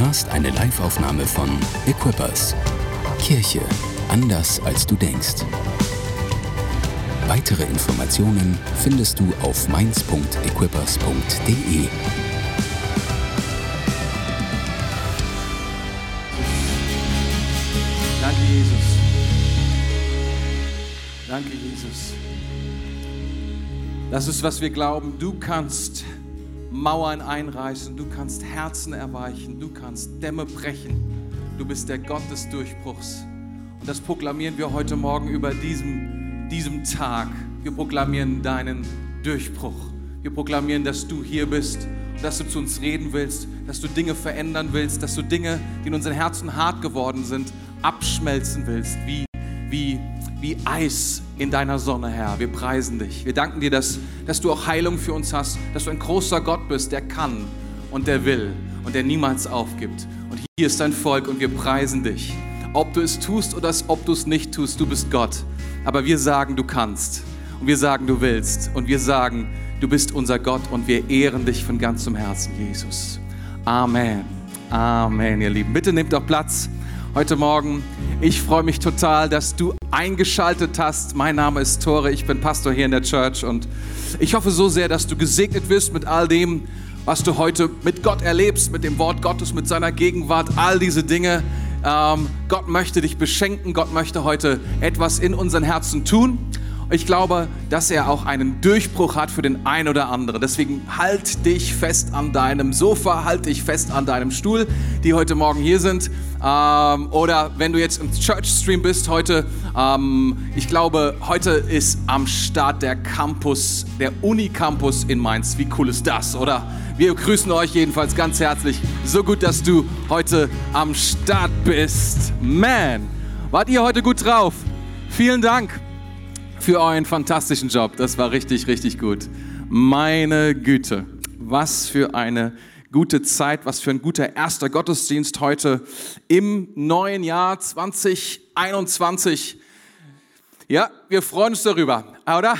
hörst eine Liveaufnahme von Equippers. Kirche anders als du denkst. Weitere Informationen findest du auf mainz.equippers.de. Danke, Jesus. Danke, Jesus. Das ist, was wir glauben. Du kannst Mauern einreißen, du kannst Herzen erweichen, du kannst Dämme brechen. Du bist der Gott des Durchbruchs. Und das proklamieren wir heute Morgen über diesem, diesem Tag. Wir proklamieren deinen Durchbruch. Wir proklamieren, dass du hier bist dass du zu uns reden willst, dass du Dinge verändern willst, dass du Dinge, die in unseren Herzen hart geworden sind, abschmelzen willst, wie, wie, wie Eis in deiner Sonne, Herr. Wir preisen dich. Wir danken dir, dass, dass du auch Heilung für uns hast, dass du ein großer Gott bist, der kann und der will und der niemals aufgibt. Und hier ist dein Volk und wir preisen dich. Ob du es tust oder ob du es nicht tust, du bist Gott. Aber wir sagen, du kannst. Und wir sagen, du willst. Und wir sagen, du bist unser Gott und wir ehren dich von ganzem Herzen, Jesus. Amen. Amen, ihr Lieben. Bitte nehmt doch Platz heute Morgen. Ich freue mich total, dass du eingeschaltet hast. Mein Name ist Tore, ich bin Pastor hier in der Church und ich hoffe so sehr, dass du gesegnet wirst mit all dem, was du heute mit Gott erlebst, mit dem Wort Gottes, mit seiner Gegenwart, all diese Dinge. Ähm, Gott möchte dich beschenken, Gott möchte heute etwas in unseren Herzen tun. Ich glaube, dass er auch einen Durchbruch hat für den einen oder anderen. Deswegen halt dich fest an deinem Sofa, halt dich fest an deinem Stuhl, die heute Morgen hier sind. Ähm, oder wenn du jetzt im Church Stream bist heute, ähm, ich glaube, heute ist am Start der Campus, der Unicampus in Mainz. Wie cool ist das, oder? Wir grüßen euch jedenfalls ganz herzlich. So gut, dass du heute am Start bist. Man, wart ihr heute gut drauf? Vielen Dank für euren fantastischen Job. Das war richtig, richtig gut. Meine Güte, was für eine gute Zeit, was für ein guter erster Gottesdienst heute im neuen Jahr 2021. Ja, wir freuen uns darüber, oder?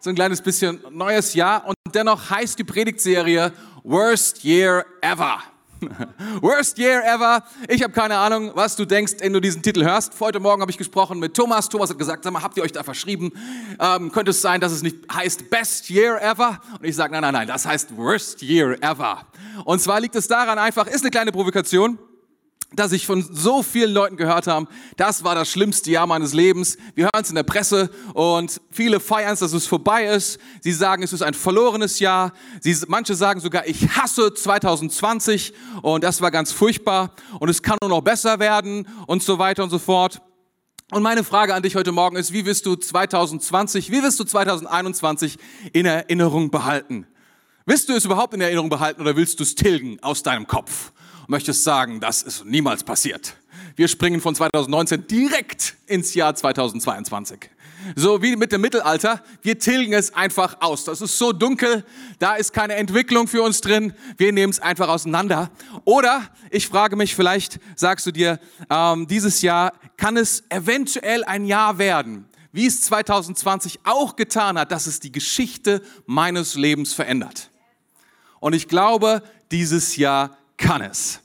So ein kleines bisschen neues Jahr und dennoch heißt die Predigtserie Worst Year Ever. Worst Year ever. Ich habe keine Ahnung, was du denkst, wenn du diesen Titel hörst. Heute Morgen habe ich gesprochen mit Thomas. Thomas hat gesagt, sag mal, habt ihr euch da verschrieben? Ähm, könnte es sein, dass es nicht heißt Best Year ever? Und ich sage, nein, nein, nein, das heißt Worst Year ever. Und zwar liegt es daran einfach, ist eine kleine Provokation dass ich von so vielen Leuten gehört habe, das war das schlimmste Jahr meines Lebens. Wir hören es in der Presse und viele feiern es, dass es vorbei ist. Sie sagen, es ist ein verlorenes Jahr. Sie, manche sagen sogar, ich hasse 2020 und das war ganz furchtbar und es kann nur noch besser werden und so weiter und so fort. Und meine Frage an dich heute Morgen ist, wie wirst du 2020, wie wirst du 2021 in Erinnerung behalten? Willst du es überhaupt in Erinnerung behalten oder willst du es tilgen aus deinem Kopf? Möchtest sagen, das ist niemals passiert. Wir springen von 2019 direkt ins Jahr 2022. So wie mit dem Mittelalter, wir tilgen es einfach aus. Das ist so dunkel, da ist keine Entwicklung für uns drin, wir nehmen es einfach auseinander. Oder ich frage mich, vielleicht sagst du dir, ähm, dieses Jahr kann es eventuell ein Jahr werden, wie es 2020 auch getan hat, dass es die Geschichte meines Lebens verändert. Und ich glaube, dieses Jahr kann es.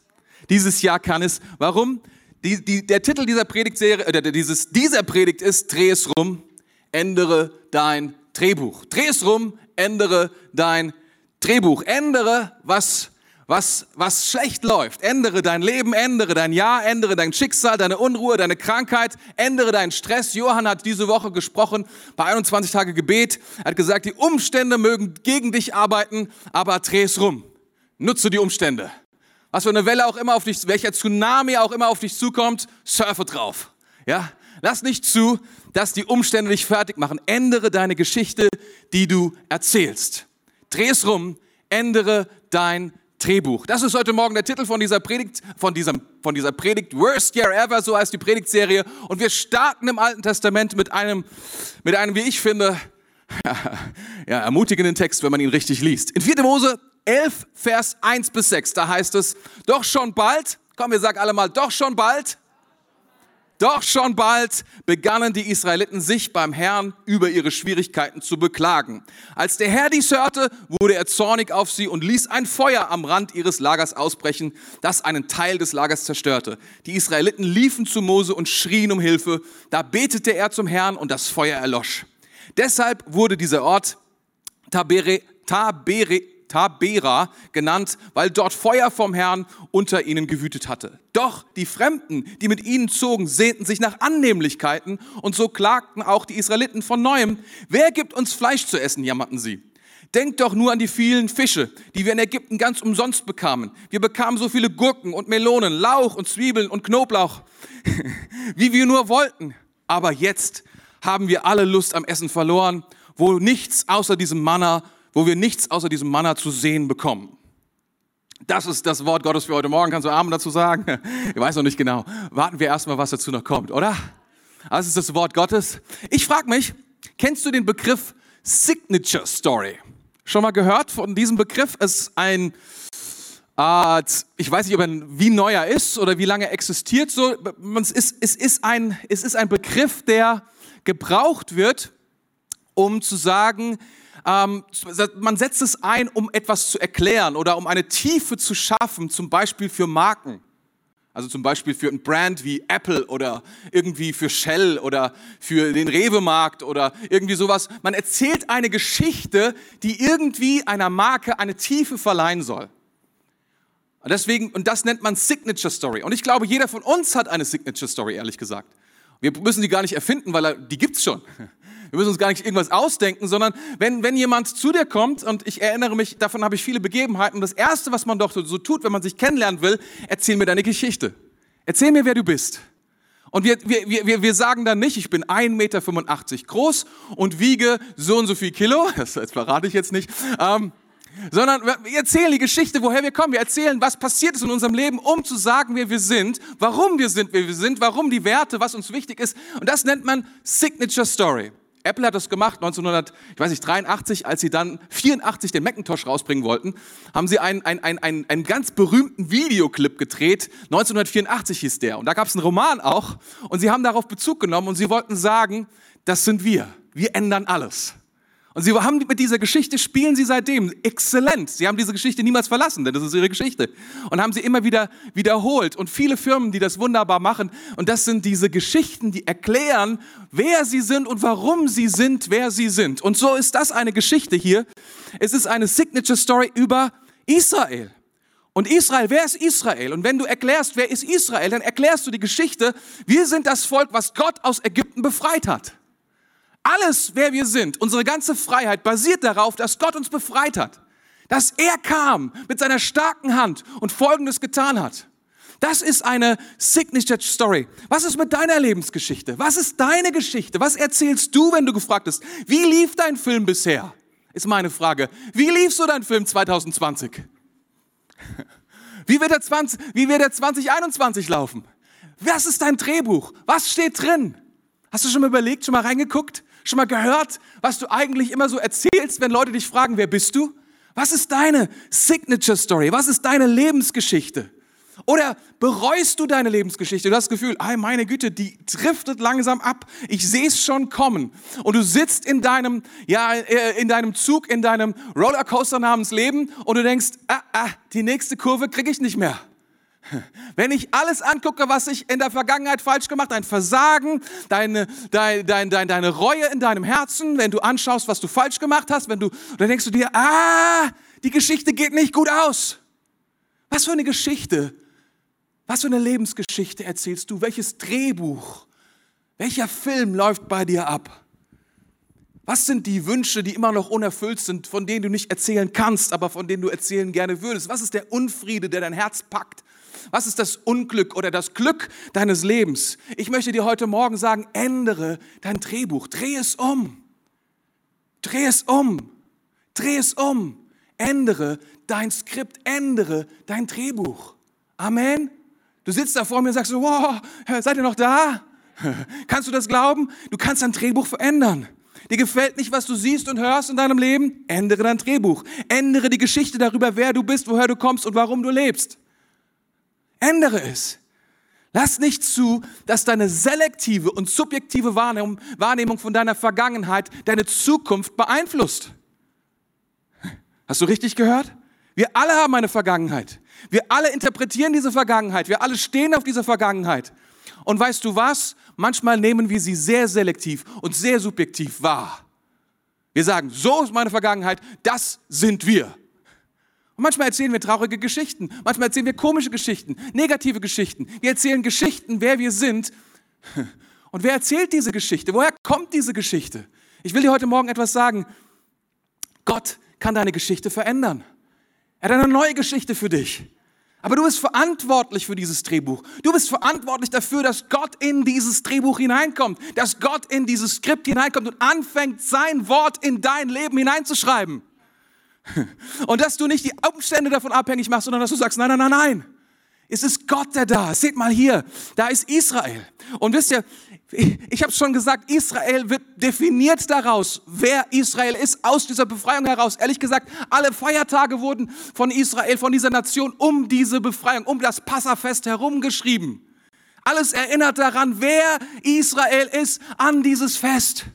Dieses Jahr kann es. Warum? Die, die, der Titel dieser Predigtserie, äh, dieses, dieser Predigt ist, dreh es rum, ändere dein Drehbuch. Dreh es rum, ändere dein Drehbuch. Ändere, was, was, was schlecht läuft. Ändere dein Leben, ändere dein Jahr, ändere dein Schicksal, deine Unruhe, deine Krankheit, ändere deinen Stress. Johann hat diese Woche gesprochen bei 21 Tage Gebet. Er hat gesagt, die Umstände mögen gegen dich arbeiten, aber dreh es rum. Nutze die Umstände. Was für eine Welle auch immer auf dich, welcher Tsunami auch immer auf dich zukommt, surfe drauf. Ja? Lass nicht zu, dass die Umstände dich fertig machen. Ändere deine Geschichte, die du erzählst. Dreh es rum, ändere dein Drehbuch. Das ist heute Morgen der Titel von dieser Predigt, von, diesem, von dieser Predigt Worst Year Ever, so heißt die Predigtserie. Und wir starten im Alten Testament mit einem, mit einem, wie ich finde, ja, ermutigenden Text, wenn man ihn richtig liest. In 4. Mose 11, Vers 1 bis 6, da heißt es, doch schon bald, komm, wir sagen alle mal, doch schon bald, Doch schon bald begannen die Israeliten sich beim Herrn über ihre Schwierigkeiten zu beklagen. Als der Herr dies hörte, wurde er zornig auf sie und ließ ein Feuer am Rand ihres Lagers ausbrechen, das einen Teil des Lagers zerstörte. Die Israeliten liefen zu Mose und schrien um Hilfe. Da betete er zum Herrn und das Feuer erlosch. Deshalb wurde dieser Ort Tabere, Tabere, Tabera genannt, weil dort Feuer vom Herrn unter ihnen gewütet hatte. Doch die Fremden, die mit ihnen zogen, sehnten sich nach Annehmlichkeiten und so klagten auch die Israeliten von neuem. Wer gibt uns Fleisch zu essen, jammerten sie. Denkt doch nur an die vielen Fische, die wir in Ägypten ganz umsonst bekamen. Wir bekamen so viele Gurken und Melonen, Lauch und Zwiebeln und Knoblauch, wie wir nur wollten. Aber jetzt haben wir alle Lust am Essen verloren, wo nichts außer diesem Manna wo wir nichts außer diesem Manna zu sehen bekommen. Das ist das Wort Gottes für heute Morgen. Kannst du Amen dazu sagen? Ich weiß noch nicht genau. Warten wir erstmal, was dazu noch kommt, oder? Das ist das Wort Gottes. Ich frage mich, kennst du den Begriff Signature Story? Schon mal gehört von diesem Begriff? Es ist ein, äh, ich weiß nicht, ob er, wie neu er ist oder wie lange er existiert. So, es, ist, es, ist ein, es ist ein Begriff, der gebraucht wird, um zu sagen, ähm, man setzt es ein, um etwas zu erklären oder um eine Tiefe zu schaffen, zum Beispiel für Marken. Also zum Beispiel für ein Brand wie Apple oder irgendwie für Shell oder für den Rewe-Markt oder irgendwie sowas. Man erzählt eine Geschichte, die irgendwie einer Marke eine Tiefe verleihen soll. Und deswegen, und das nennt man Signature Story. Und ich glaube, jeder von uns hat eine Signature Story, ehrlich gesagt. Wir müssen die gar nicht erfinden, weil die gibt's schon. Wir müssen uns gar nicht irgendwas ausdenken, sondern wenn, wenn jemand zu dir kommt, und ich erinnere mich, davon habe ich viele Begebenheiten, und das Erste, was man doch so tut, wenn man sich kennenlernen will, erzähl mir deine Geschichte. Erzähl mir, wer du bist. Und wir, wir, wir, wir sagen dann nicht, ich bin 1,85 Meter groß und wiege so und so viel Kilo, das, verrate ich jetzt nicht, ähm, sondern wir erzählen die Geschichte, woher wir kommen. Wir erzählen, was passiert ist in unserem Leben, um zu sagen, wer wir sind, warum wir sind, wer wir sind, warum die Werte, was uns wichtig ist. Und das nennt man Signature Story. Apple hat das gemacht 1983, als sie dann 84 den Macintosh rausbringen wollten, haben sie einen, einen, einen, einen ganz berühmten Videoclip gedreht. 1984 hieß der. Und da gab es einen Roman auch. Und sie haben darauf Bezug genommen und sie wollten sagen, das sind wir. Wir ändern alles. Und sie haben mit dieser Geschichte spielen sie seitdem exzellent. Sie haben diese Geschichte niemals verlassen, denn das ist ihre Geschichte. Und haben sie immer wieder wiederholt. Und viele Firmen, die das wunderbar machen. Und das sind diese Geschichten, die erklären, wer sie sind und warum sie sind, wer sie sind. Und so ist das eine Geschichte hier. Es ist eine Signature Story über Israel. Und Israel, wer ist Israel? Und wenn du erklärst, wer ist Israel, dann erklärst du die Geschichte, wir sind das Volk, was Gott aus Ägypten befreit hat. Alles, wer wir sind, unsere ganze Freiheit basiert darauf, dass Gott uns befreit hat. Dass er kam mit seiner starken Hand und Folgendes getan hat. Das ist eine Signature Story. Was ist mit deiner Lebensgeschichte? Was ist deine Geschichte? Was erzählst du, wenn du gefragt bist? Wie lief dein Film bisher? Ist meine Frage. Wie lief so dein Film 2020? Wie wird der, 20, wie wird der 2021 laufen? Was ist dein Drehbuch? Was steht drin? Hast du schon mal überlegt, schon mal reingeguckt? Schon mal gehört, was du eigentlich immer so erzählst, wenn Leute dich fragen, wer bist du? Was ist deine Signature Story? Was ist deine Lebensgeschichte? Oder bereust du deine Lebensgeschichte? Du hast das Gefühl, ay, meine Güte, die driftet langsam ab. Ich sehe es schon kommen. Und du sitzt in deinem, ja, äh, in deinem Zug, in deinem Rollercoaster namens Leben und du denkst, ah, ah, die nächste Kurve kriege ich nicht mehr. Wenn ich alles angucke, was ich in der Vergangenheit falsch gemacht habe, dein Versagen, deine, dein, dein, dein, deine Reue in deinem Herzen, wenn du anschaust, was du falsch gemacht hast, wenn du, dann denkst du dir, ah, die Geschichte geht nicht gut aus. Was für eine Geschichte, was für eine Lebensgeschichte erzählst du? Welches Drehbuch, welcher Film läuft bei dir ab? Was sind die Wünsche, die immer noch unerfüllt sind, von denen du nicht erzählen kannst, aber von denen du erzählen gerne würdest? Was ist der Unfriede, der dein Herz packt? Was ist das Unglück oder das Glück deines Lebens? Ich möchte dir heute Morgen sagen, ändere dein Drehbuch, dreh es um. Dreh es um. Dreh es um. Ändere dein Skript, ändere dein Drehbuch. Amen. Du sitzt da vor mir und sagst so, wow, seid ihr noch da? Kannst du das glauben? Du kannst dein Drehbuch verändern. Dir gefällt nicht, was du siehst und hörst in deinem Leben? Ändere dein Drehbuch. Ändere die Geschichte darüber, wer du bist, woher du kommst und warum du lebst. Ändere es. Lass nicht zu, dass deine selektive und subjektive Wahrnehmung, Wahrnehmung von deiner Vergangenheit deine Zukunft beeinflusst. Hast du richtig gehört? Wir alle haben eine Vergangenheit. Wir alle interpretieren diese Vergangenheit. Wir alle stehen auf dieser Vergangenheit. Und weißt du was? Manchmal nehmen wir sie sehr selektiv und sehr subjektiv wahr. Wir sagen, so ist meine Vergangenheit, das sind wir. Und manchmal erzählen wir traurige Geschichten, manchmal erzählen wir komische Geschichten, negative Geschichten. Wir erzählen Geschichten, wer wir sind. Und wer erzählt diese Geschichte? Woher kommt diese Geschichte? Ich will dir heute Morgen etwas sagen. Gott kann deine Geschichte verändern. Er hat eine neue Geschichte für dich. Aber du bist verantwortlich für dieses Drehbuch. Du bist verantwortlich dafür, dass Gott in dieses Drehbuch hineinkommt, dass Gott in dieses Skript hineinkommt und anfängt, sein Wort in dein Leben hineinzuschreiben. Und dass du nicht die Umstände davon abhängig machst, sondern dass du sagst, nein, nein, nein, nein. Es ist Gott, der da ist. Seht mal hier, da ist Israel. Und wisst ihr, ich habe schon gesagt, Israel wird definiert daraus, wer Israel ist, aus dieser Befreiung heraus. Ehrlich gesagt, alle Feiertage wurden von Israel, von dieser Nation um diese Befreiung, um das Passafest herumgeschrieben. Alles erinnert daran, wer Israel ist an dieses Fest.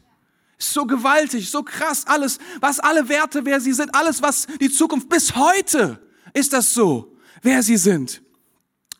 So gewaltig, so krass, alles, was alle Werte, wer sie sind, alles, was die Zukunft bis heute ist das so, wer sie sind.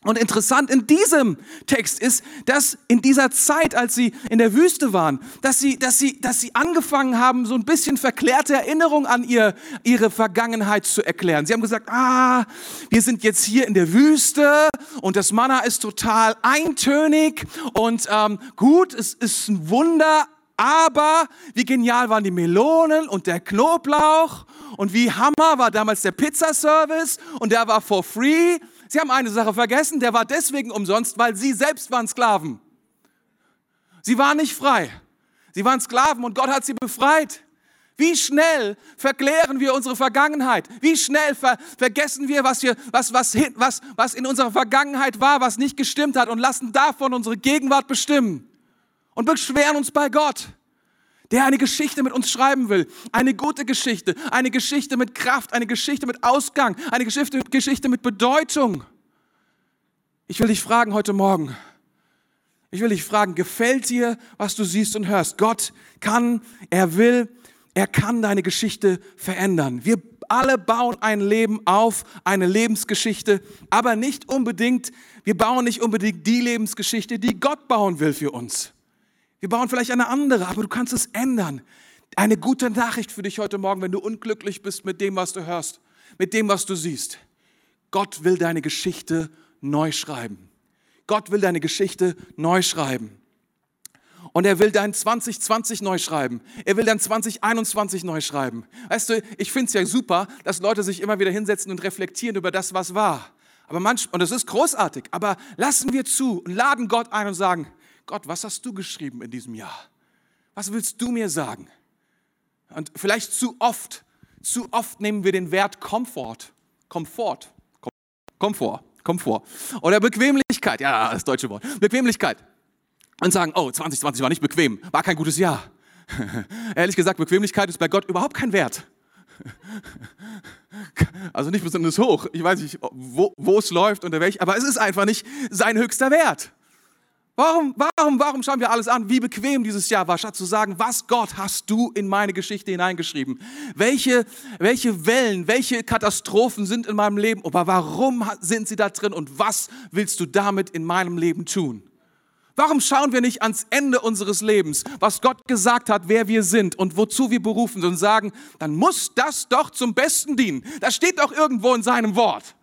Und interessant in diesem Text ist, dass in dieser Zeit, als sie in der Wüste waren, dass sie, dass sie, dass sie angefangen haben, so ein bisschen verklärte Erinnerung an ihr, ihre Vergangenheit zu erklären. Sie haben gesagt, ah, wir sind jetzt hier in der Wüste und das Manna ist total eintönig und ähm, gut, es ist ein Wunder, aber wie genial waren die Melonen und der Knoblauch und wie hammer war damals der Pizzaservice und der war for free. Sie haben eine Sache vergessen, der war deswegen umsonst, weil sie selbst waren Sklaven. Sie waren nicht frei. Sie waren Sklaven und Gott hat sie befreit. Wie schnell verklären wir unsere Vergangenheit? Wie schnell ver vergessen wir, was, wir was, was, was, was in unserer Vergangenheit war, was nicht gestimmt hat und lassen davon unsere Gegenwart bestimmen und beschweren uns bei Gott der eine Geschichte mit uns schreiben will. Eine gute Geschichte, eine Geschichte mit Kraft, eine Geschichte mit Ausgang, eine Geschichte, Geschichte mit Bedeutung. Ich will dich fragen heute Morgen, ich will dich fragen, gefällt dir, was du siehst und hörst? Gott kann, er will, er kann deine Geschichte verändern. Wir alle bauen ein Leben auf, eine Lebensgeschichte, aber nicht unbedingt, wir bauen nicht unbedingt die Lebensgeschichte, die Gott bauen will für uns. Wir bauen vielleicht eine andere, aber du kannst es ändern. Eine gute Nachricht für dich heute Morgen, wenn du unglücklich bist mit dem, was du hörst, mit dem, was du siehst. Gott will deine Geschichte neu schreiben. Gott will deine Geschichte neu schreiben. Und er will dein 2020 neu schreiben. Er will dein 2021 neu schreiben. Weißt du, ich finde es ja super, dass Leute sich immer wieder hinsetzen und reflektieren über das, was war. Aber manchmal, und das ist großartig, aber lassen wir zu und laden Gott ein und sagen, Gott, was hast du geschrieben in diesem Jahr? Was willst du mir sagen? Und vielleicht zu oft, zu oft nehmen wir den Wert Komfort, Komfort, Komfort, Komfort oder Bequemlichkeit, ja, das deutsche Wort, Bequemlichkeit und sagen, oh, 2020 war nicht bequem, war kein gutes Jahr. Ehrlich gesagt, Bequemlichkeit ist bei Gott überhaupt kein Wert. Also nicht besonders hoch. Ich weiß nicht, wo, wo es läuft, unter welch, aber es ist einfach nicht sein höchster Wert. Warum, warum, warum schauen wir alles an, wie bequem dieses Jahr war, statt zu sagen, was Gott hast du in meine Geschichte hineingeschrieben? Welche, welche Wellen, welche Katastrophen sind in meinem Leben? Aber warum sind sie da drin und was willst du damit in meinem Leben tun? Warum schauen wir nicht ans Ende unseres Lebens, was Gott gesagt hat, wer wir sind und wozu wir berufen sind und sagen, dann muss das doch zum Besten dienen. Das steht doch irgendwo in seinem Wort.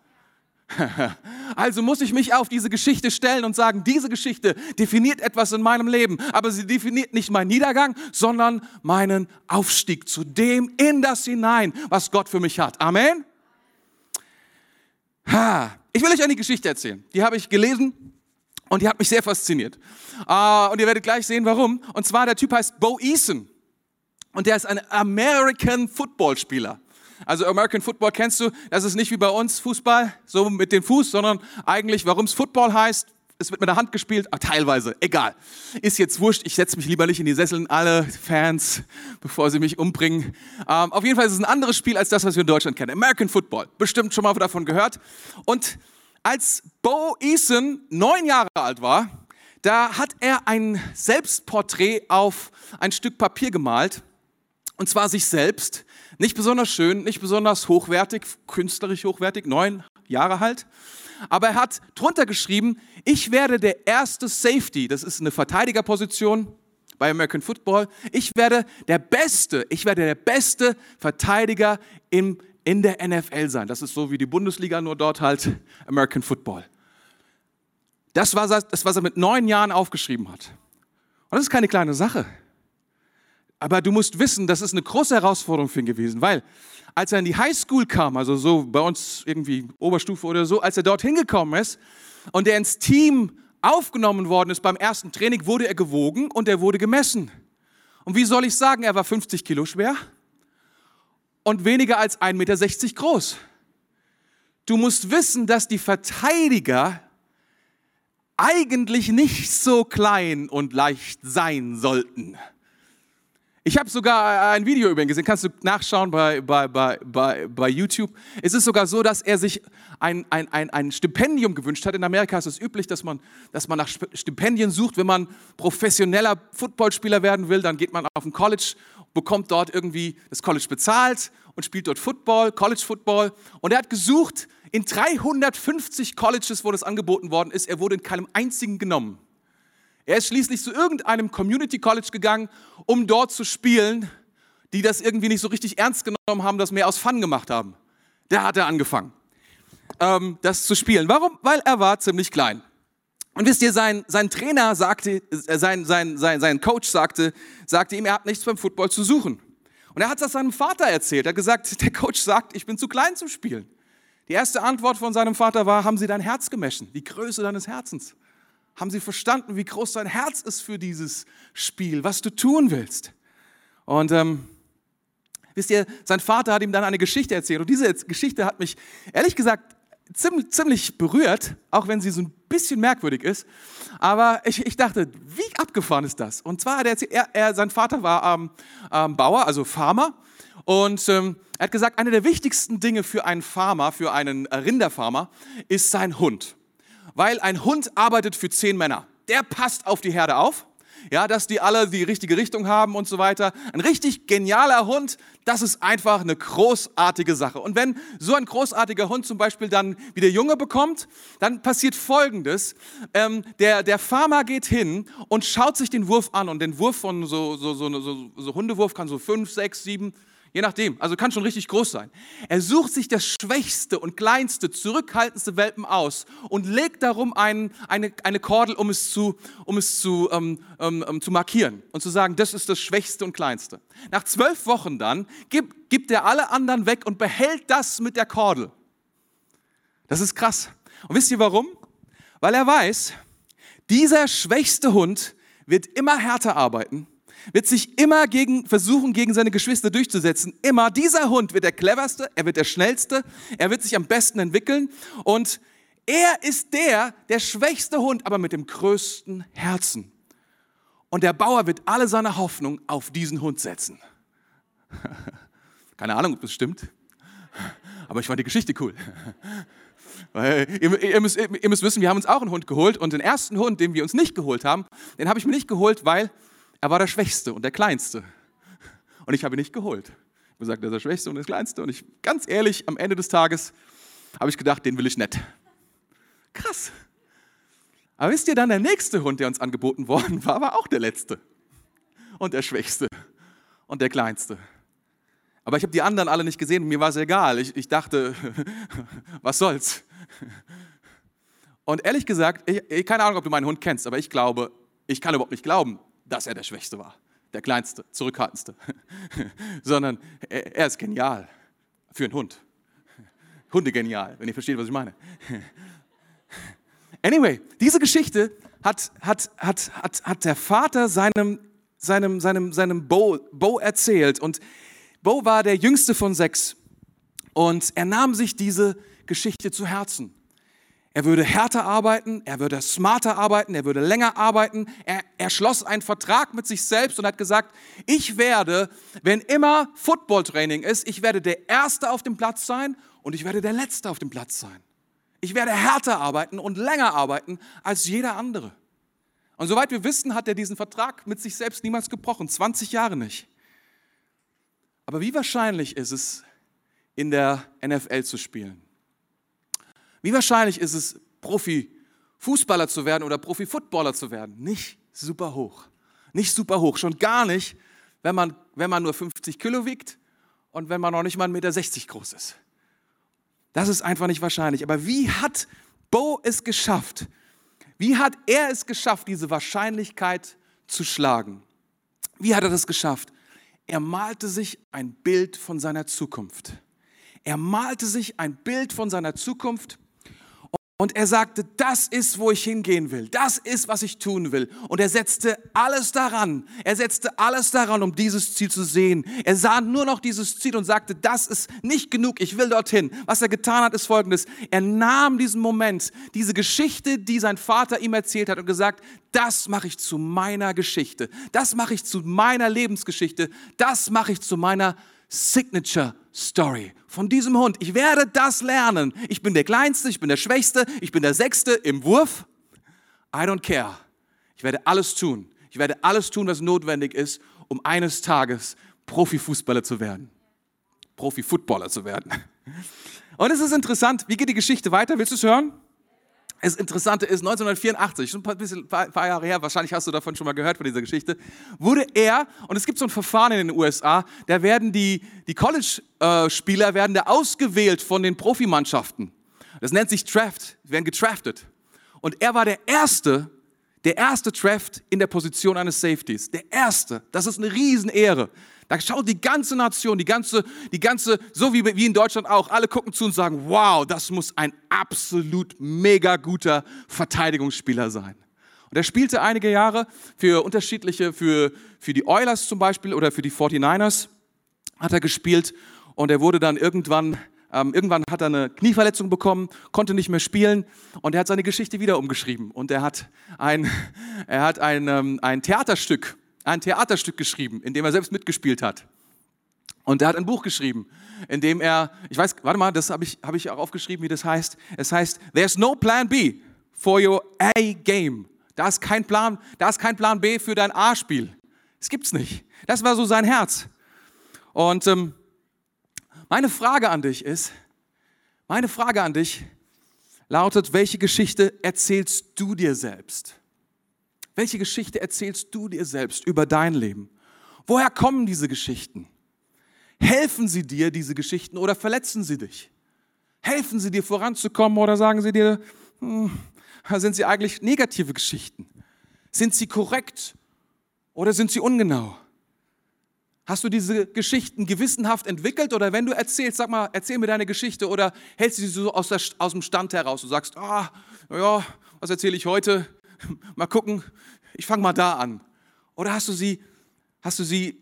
Also muss ich mich auf diese Geschichte stellen und sagen, diese Geschichte definiert etwas in meinem Leben, aber sie definiert nicht meinen Niedergang, sondern meinen Aufstieg zu dem in das hinein, was Gott für mich hat. Amen. Ich will euch eine Geschichte erzählen. Die habe ich gelesen und die hat mich sehr fasziniert. Ah, und ihr werdet gleich sehen, warum. Und zwar der Typ heißt Bo Eason und der ist ein American Football Spieler. Also American Football kennst du, das ist nicht wie bei uns Fußball, so mit dem Fuß, sondern eigentlich, warum es Football heißt, es wird mit der Hand gespielt, ah, teilweise, egal. Ist jetzt wurscht, ich setze mich lieber nicht in die Sesseln, alle Fans, bevor sie mich umbringen. Ähm, auf jeden Fall ist es ein anderes Spiel als das, was wir in Deutschland kennen. American Football, bestimmt schon mal davon gehört. Und als Bo Eason neun Jahre alt war, da hat er ein Selbstporträt auf ein Stück Papier gemalt. Und zwar sich selbst. Nicht besonders schön, nicht besonders hochwertig, künstlerisch hochwertig, neun Jahre alt. Aber er hat drunter geschrieben, ich werde der erste Safety, das ist eine Verteidigerposition bei American Football. Ich werde der Beste, ich werde der beste Verteidiger im, in der NFL sein. Das ist so wie die Bundesliga, nur dort halt American Football. Das war das, was er mit neun Jahren aufgeschrieben hat. Und das ist keine kleine Sache. Aber du musst wissen, das ist eine große Herausforderung für ihn gewesen, weil als er in die Highschool kam, also so bei uns irgendwie Oberstufe oder so, als er dort hingekommen ist und er ins Team aufgenommen worden ist beim ersten Training, wurde er gewogen und er wurde gemessen. Und wie soll ich sagen, er war 50 Kilo schwer und weniger als 1,60 Meter groß. Du musst wissen, dass die Verteidiger eigentlich nicht so klein und leicht sein sollten. Ich habe sogar ein Video über ihn gesehen, kannst du nachschauen bei, bei, bei, bei, bei YouTube. Es ist sogar so, dass er sich ein, ein, ein, ein Stipendium gewünscht hat. In Amerika ist es üblich, dass man, dass man nach Stipendien sucht. Wenn man professioneller Footballspieler werden will, dann geht man auf ein College, bekommt dort irgendwie das College bezahlt und spielt dort Football, College Football. Und er hat gesucht in 350 Colleges, wo das angeboten worden ist. Er wurde in keinem einzigen genommen. Er ist schließlich zu irgendeinem Community College gegangen, um dort zu spielen, die das irgendwie nicht so richtig ernst genommen haben, das mehr aus Fun gemacht haben. Da hat er angefangen, ähm, das zu spielen. Warum? Weil er war ziemlich klein. Und wisst ihr, sein, sein Trainer sagte, äh, sein, sein, sein, sein Coach sagte, sagte ihm, er hat nichts beim Football zu suchen. Und er hat das seinem Vater erzählt. Er hat gesagt, der Coach sagt, ich bin zu klein zum Spielen. Die erste Antwort von seinem Vater war, haben Sie dein Herz gemessen, die Größe deines Herzens haben sie verstanden, wie groß dein Herz ist für dieses Spiel, was du tun willst. Und ähm, wisst ihr, sein Vater hat ihm dann eine Geschichte erzählt. Und diese Geschichte hat mich, ehrlich gesagt, ziemlich, ziemlich berührt, auch wenn sie so ein bisschen merkwürdig ist. Aber ich, ich dachte, wie abgefahren ist das? Und zwar hat er erzählt, er, er, sein Vater war ähm, ähm, Bauer, also Farmer. Und ähm, er hat gesagt, eine der wichtigsten Dinge für einen Farmer, für einen Rinderfarmer, ist sein Hund weil ein Hund arbeitet für zehn Männer. Der passt auf die Herde auf, ja, dass die alle die richtige Richtung haben und so weiter. Ein richtig genialer Hund, das ist einfach eine großartige Sache. Und wenn so ein großartiger Hund zum Beispiel dann wieder Junge bekommt, dann passiert Folgendes. Ähm, der, der Farmer geht hin und schaut sich den Wurf an und den Wurf von so, so, so, so, so Hundewurf kann so fünf, sechs, sieben, Je nachdem, also kann schon richtig groß sein. Er sucht sich das schwächste und kleinste, zurückhaltendste Welpen aus und legt darum ein, eine, eine Kordel, um es, zu, um es zu, ähm, ähm, ähm, zu markieren und zu sagen, das ist das Schwächste und Kleinste. Nach zwölf Wochen dann gibt, gibt er alle anderen weg und behält das mit der Kordel. Das ist krass. Und wisst ihr warum? Weil er weiß, dieser schwächste Hund wird immer härter arbeiten wird sich immer gegen, versuchen, gegen seine Geschwister durchzusetzen. Immer. Dieser Hund wird der cleverste, er wird der schnellste, er wird sich am besten entwickeln und er ist der, der schwächste Hund, aber mit dem größten Herzen. Und der Bauer wird alle seine Hoffnung auf diesen Hund setzen. Keine Ahnung, ob das stimmt, aber ich fand die Geschichte cool. Weil ihr, ihr, müsst, ihr müsst wissen, wir haben uns auch einen Hund geholt und den ersten Hund, den wir uns nicht geholt haben, den habe ich mir nicht geholt, weil er war der Schwächste und der Kleinste. Und ich habe ihn nicht geholt. Ich habe gesagt, er ist der Schwächste und der Kleinste. Und ich, ganz ehrlich, am Ende des Tages habe ich gedacht, den will ich nicht. Krass. Aber wisst ihr dann, der nächste Hund, der uns angeboten worden war, war auch der Letzte. Und der Schwächste. Und der Kleinste. Aber ich habe die anderen alle nicht gesehen, mir war es egal. Ich, ich dachte, was soll's. Und ehrlich gesagt, ich, keine Ahnung, ob du meinen Hund kennst, aber ich glaube, ich kann überhaupt nicht glauben, dass er der Schwächste war, der Kleinste, Zurückhaltendste, sondern er, ist genial für einen Hund. Hunde genial, wenn ihr versteht, was ich meine. Anyway, diese Geschichte hat, hat, hat, hat, hat der Vater seinem, seinem, seinem, seinem Bo, Bo erzählt. Und Bo war der jüngste von sechs. Und er nahm sich diese Geschichte zu Herzen. Er würde härter arbeiten, er würde smarter arbeiten, er würde länger arbeiten. Er, er schloss einen Vertrag mit sich selbst und hat gesagt, ich werde, wenn immer Footballtraining ist, ich werde der Erste auf dem Platz sein und ich werde der Letzte auf dem Platz sein. Ich werde härter arbeiten und länger arbeiten als jeder andere. Und soweit wir wissen, hat er diesen Vertrag mit sich selbst niemals gebrochen, 20 Jahre nicht. Aber wie wahrscheinlich ist es, in der NFL zu spielen? Wie wahrscheinlich ist es, Profi-Fußballer zu werden oder Profi-Footballer zu werden? Nicht super hoch. Nicht super hoch. Schon gar nicht, wenn man, wenn man nur 50 Kilo wiegt und wenn man noch nicht mal 1,60 Meter groß ist. Das ist einfach nicht wahrscheinlich. Aber wie hat Bo es geschafft? Wie hat er es geschafft, diese Wahrscheinlichkeit zu schlagen? Wie hat er das geschafft? Er malte sich ein Bild von seiner Zukunft. Er malte sich ein Bild von seiner Zukunft und er sagte, das ist, wo ich hingehen will. Das ist, was ich tun will. Und er setzte alles daran. Er setzte alles daran, um dieses Ziel zu sehen. Er sah nur noch dieses Ziel und sagte, das ist nicht genug. Ich will dorthin. Was er getan hat, ist folgendes. Er nahm diesen Moment, diese Geschichte, die sein Vater ihm erzählt hat und gesagt, das mache ich zu meiner Geschichte. Das mache ich zu meiner Lebensgeschichte. Das mache ich zu meiner Signature Story von diesem Hund. Ich werde das lernen. Ich bin der Kleinste, ich bin der Schwächste, ich bin der Sechste im Wurf. I don't care. Ich werde alles tun. Ich werde alles tun, was notwendig ist, um eines Tages Profifußballer zu werden. Profi-Footballer zu werden. Und es ist interessant, wie geht die Geschichte weiter? Willst du es hören? Das Interessante ist, 1984, schon ein, bisschen, ein paar Jahre her, wahrscheinlich hast du davon schon mal gehört von dieser Geschichte, wurde er, und es gibt so ein Verfahren in den USA, da werden die, die College-Spieler werden da ausgewählt von den Profimannschaften. Das nennt sich Draft, werden getraftet. Und er war der Erste, der erste Draft in der Position eines Safeties. Der Erste. Das ist eine Riesenehre. Da schaut die ganze Nation, die ganze, die ganze, so wie, wie in Deutschland auch, alle gucken zu und sagen, wow, das muss ein absolut mega guter Verteidigungsspieler sein. Und er spielte einige Jahre für unterschiedliche, für, für die Oilers zum Beispiel oder für die 49ers hat er gespielt und er wurde dann irgendwann, ähm, irgendwann hat er eine Knieverletzung bekommen, konnte nicht mehr spielen und er hat seine Geschichte wieder umgeschrieben und er hat ein, er hat ein, ähm, ein Theaterstück ein Theaterstück geschrieben, in dem er selbst mitgespielt hat. Und er hat ein Buch geschrieben, in dem er, ich weiß, warte mal, das habe ich, hab ich auch aufgeschrieben, wie das heißt. Es heißt, There's no plan B for your A-Game. Da ist kein Plan, da ist kein Plan B für dein A-Spiel. Das gibt's nicht. Das war so sein Herz. Und ähm, meine Frage an dich ist, meine Frage an dich lautet, welche Geschichte erzählst du dir selbst? Welche Geschichte erzählst du dir selbst über dein Leben? Woher kommen diese Geschichten? Helfen sie dir, diese Geschichten, oder verletzen sie dich? Helfen sie dir voranzukommen oder sagen sie dir, hm, sind sie eigentlich negative Geschichten? Sind sie korrekt oder sind sie ungenau? Hast du diese Geschichten gewissenhaft entwickelt oder wenn du erzählst, sag mal, erzähl mir deine Geschichte oder hältst du sie so aus, der, aus dem Stand heraus und sagst, ah, ja, was erzähle ich heute? mal gucken, ich fange mal da an. Oder hast du sie, hast du sie,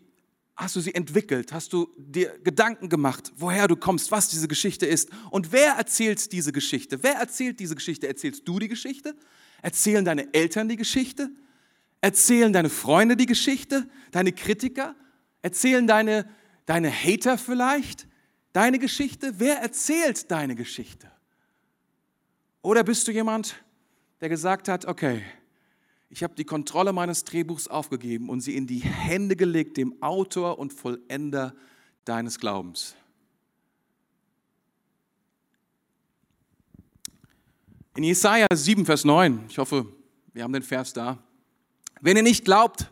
hast du sie entwickelt? Hast du dir Gedanken gemacht, woher du kommst, was diese Geschichte ist? Und wer erzählt diese Geschichte? Wer erzählt diese Geschichte? Erzählst du die Geschichte? Erzählen deine Eltern die Geschichte? Erzählen deine Freunde die Geschichte? Deine Kritiker? Erzählen deine, deine Hater vielleicht deine Geschichte? Wer erzählt deine Geschichte? Oder bist du jemand, der gesagt hat, okay, ich habe die Kontrolle meines Drehbuchs aufgegeben und sie in die Hände gelegt dem Autor und Vollender deines Glaubens. In Jesaja 7, Vers 9, ich hoffe, wir haben den Vers da. Wenn ihr nicht glaubt,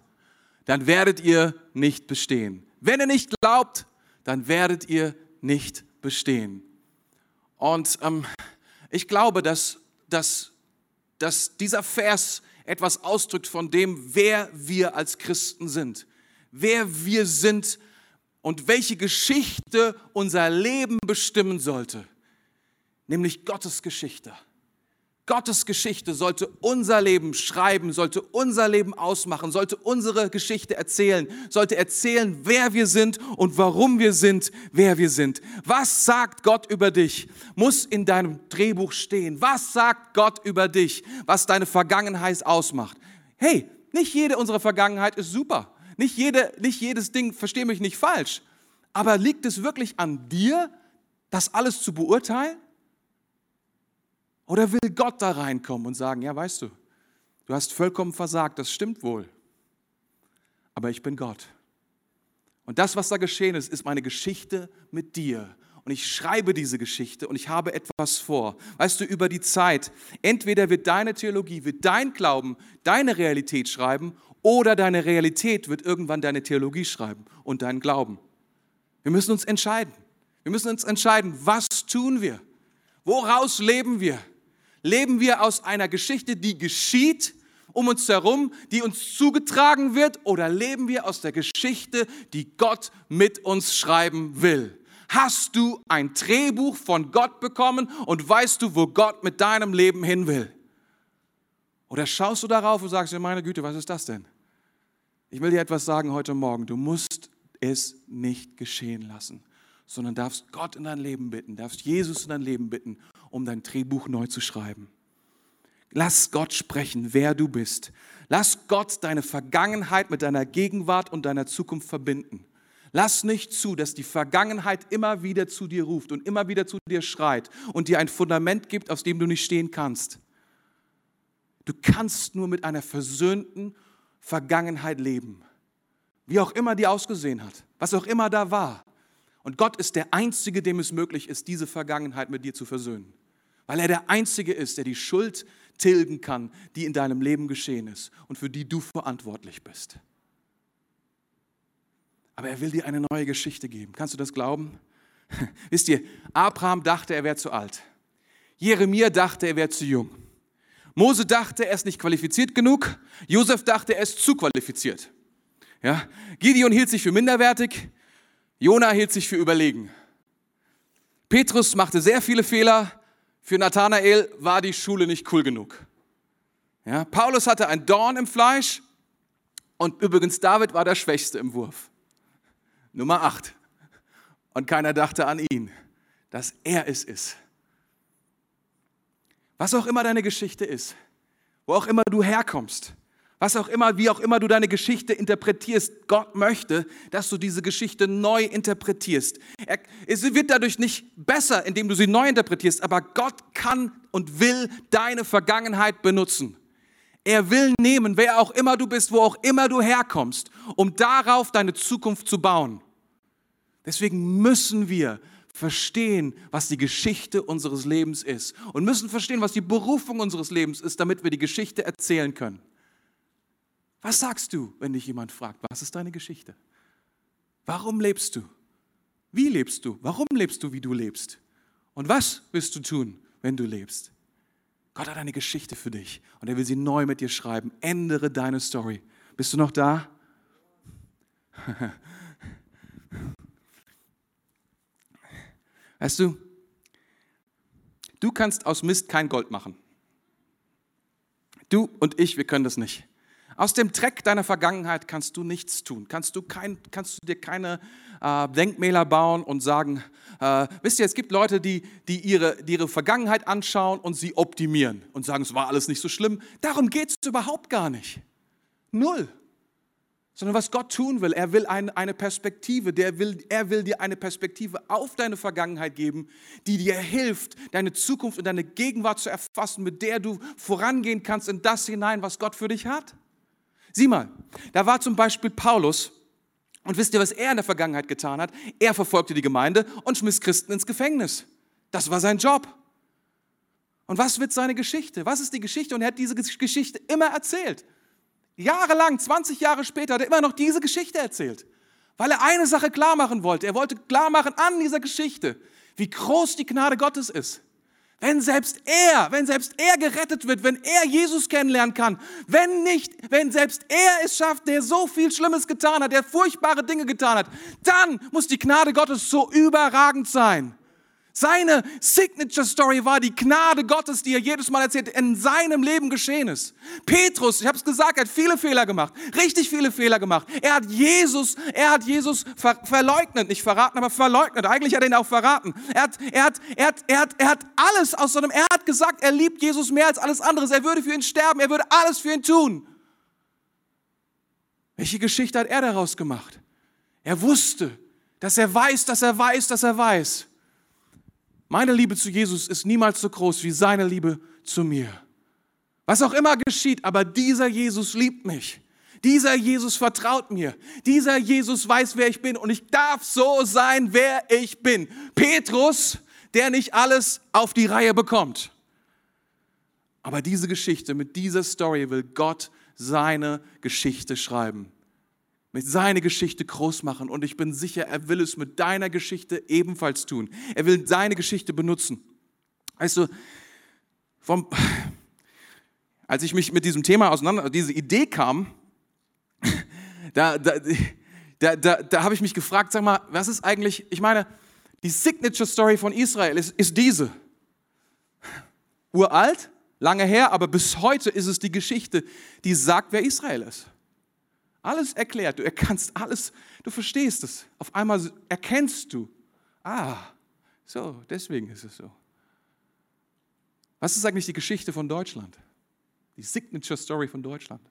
dann werdet ihr nicht bestehen. Wenn ihr nicht glaubt, dann werdet ihr nicht bestehen. Und ähm, ich glaube, dass, dass dass dieser Vers etwas ausdrückt von dem, wer wir als Christen sind, wer wir sind und welche Geschichte unser Leben bestimmen sollte, nämlich Gottes Geschichte. Gottes Geschichte sollte unser Leben schreiben, sollte unser Leben ausmachen, sollte unsere Geschichte erzählen, sollte erzählen, wer wir sind und warum wir sind, wer wir sind. Was sagt Gott über dich? Muss in deinem Drehbuch stehen. Was sagt Gott über dich, was deine Vergangenheit ausmacht? Hey, nicht jede unserer Vergangenheit ist super. Nicht, jede, nicht jedes Ding, verstehe mich nicht falsch. Aber liegt es wirklich an dir, das alles zu beurteilen? Oder will Gott da reinkommen und sagen, ja, weißt du, du hast vollkommen versagt, das stimmt wohl, aber ich bin Gott. Und das, was da geschehen ist, ist meine Geschichte mit dir. Und ich schreibe diese Geschichte und ich habe etwas vor. Weißt du, über die Zeit, entweder wird deine Theologie, wird dein Glauben deine Realität schreiben oder deine Realität wird irgendwann deine Theologie schreiben und deinen Glauben. Wir müssen uns entscheiden. Wir müssen uns entscheiden, was tun wir? Woraus leben wir? Leben wir aus einer Geschichte, die geschieht um uns herum, die uns zugetragen wird, oder leben wir aus der Geschichte, die Gott mit uns schreiben will? Hast du ein Drehbuch von Gott bekommen und weißt du, wo Gott mit deinem Leben hin will? Oder schaust du darauf und sagst, ja meine Güte, was ist das denn? Ich will dir etwas sagen heute Morgen. Du musst es nicht geschehen lassen, sondern darfst Gott in dein Leben bitten, darfst Jesus in dein Leben bitten, um dein Drehbuch neu zu schreiben. Lass Gott sprechen, wer du bist. Lass Gott deine Vergangenheit mit deiner Gegenwart und deiner Zukunft verbinden. Lass nicht zu, dass die Vergangenheit immer wieder zu dir ruft und immer wieder zu dir schreit und dir ein Fundament gibt, aus dem du nicht stehen kannst. Du kannst nur mit einer versöhnten Vergangenheit leben. Wie auch immer die ausgesehen hat, was auch immer da war. Und Gott ist der Einzige, dem es möglich ist, diese Vergangenheit mit dir zu versöhnen. Weil er der Einzige ist, der die Schuld tilgen kann, die in deinem Leben geschehen ist und für die du verantwortlich bist. Aber er will dir eine neue Geschichte geben. Kannst du das glauben? Wisst ihr, Abraham dachte, er wäre zu alt. Jeremia dachte, er wäre zu jung. Mose dachte, er ist nicht qualifiziert genug. Josef dachte, er ist zu qualifiziert. Ja? Gideon hielt sich für minderwertig. Jona hielt sich für überlegen. Petrus machte sehr viele Fehler. Für Nathanael war die Schule nicht cool genug. Ja? Paulus hatte ein Dorn im Fleisch. Und übrigens, David war der Schwächste im Wurf. Nummer 8. Und keiner dachte an ihn, dass er es ist. Was auch immer deine Geschichte ist, wo auch immer du herkommst, was auch immer, wie auch immer du deine Geschichte interpretierst, Gott möchte, dass du diese Geschichte neu interpretierst. Er, es wird dadurch nicht besser, indem du sie neu interpretierst, aber Gott kann und will deine Vergangenheit benutzen. Er will nehmen, wer auch immer du bist, wo auch immer du herkommst, um darauf deine Zukunft zu bauen. Deswegen müssen wir verstehen, was die Geschichte unseres Lebens ist und müssen verstehen, was die Berufung unseres Lebens ist, damit wir die Geschichte erzählen können. Was sagst du, wenn dich jemand fragt, was ist deine Geschichte? Warum lebst du? Wie lebst du? Warum lebst du, wie du lebst? Und was wirst du tun, wenn du lebst? Gott hat eine Geschichte für dich und er will sie neu mit dir schreiben. Ändere deine Story. Bist du noch da? Weißt du, du kannst aus Mist kein Gold machen. Du und ich, wir können das nicht. Aus dem Dreck deiner Vergangenheit kannst du nichts tun. Kannst du, kein, kannst du dir keine äh, Denkmäler bauen und sagen, äh, wisst ihr, es gibt Leute, die, die, ihre, die ihre Vergangenheit anschauen und sie optimieren und sagen, es war alles nicht so schlimm. Darum geht es überhaupt gar nicht. Null. Sondern was Gott tun will, er will ein, eine Perspektive, der will, er will dir eine Perspektive auf deine Vergangenheit geben, die dir hilft, deine Zukunft und deine Gegenwart zu erfassen, mit der du vorangehen kannst in das hinein, was Gott für dich hat. Sieh mal, da war zum Beispiel Paulus, und wisst ihr, was er in der Vergangenheit getan hat? Er verfolgte die Gemeinde und schmiss Christen ins Gefängnis. Das war sein Job. Und was wird seine Geschichte? Was ist die Geschichte? Und er hat diese Geschichte immer erzählt. Jahrelang, 20 Jahre später, hat er immer noch diese Geschichte erzählt. Weil er eine Sache klar machen wollte. Er wollte klar machen an dieser Geschichte, wie groß die Gnade Gottes ist. Wenn selbst er, wenn selbst er gerettet wird, wenn er Jesus kennenlernen kann, wenn nicht, wenn selbst er es schafft, der so viel Schlimmes getan hat, der furchtbare Dinge getan hat, dann muss die Gnade Gottes so überragend sein. Seine Signature Story war die Gnade Gottes, die er jedes Mal erzählt, in seinem Leben geschehen ist. Petrus, ich habe es gesagt, er hat viele Fehler gemacht, richtig viele Fehler gemacht. Er hat Jesus, er hat Jesus ver verleugnet, nicht verraten, aber verleugnet. Eigentlich hat er ihn auch verraten. Er hat, er hat, er hat, er hat, er hat alles aus seinem, er hat gesagt, er liebt Jesus mehr als alles andere. Er würde für ihn sterben, er würde alles für ihn tun. Welche Geschichte hat er daraus gemacht? Er wusste, dass er weiß, dass er weiß, dass er weiß Meine Liebe zu Jesus ist niemals so groß wie seine Liebe zu mir. Was auch immer geschieht, aber dieser Jesus liebt mich. Dieser Jesus vertraut mir. Dieser Jesus weiß, wer ich bin. Und ich darf so sein, wer ich bin. Petrus, der nicht alles auf die Reihe bekommt. Aber diese Geschichte, mit dieser Story will Gott seine Geschichte schreiben. Mit seine Geschichte groß machen. Und ich bin sicher, er will es mit deiner Geschichte ebenfalls tun. Er will seine Geschichte benutzen. Weißt du, vom, als ich mich mit diesem Thema auseinander, diese Idee kam, da, da, da, da, da habe ich mich gefragt, sag mal, was ist eigentlich, ich meine, die Signature Story von Israel ist, ist diese. Uralt, lange her, aber bis heute ist es die Geschichte, die sagt, wer Israel ist. Alles erklärt, du erkannst alles, du verstehst es. Auf einmal erkennst du, ah, so, deswegen ist es so. Was ist eigentlich die Geschichte von Deutschland? Die Signature Story von Deutschland?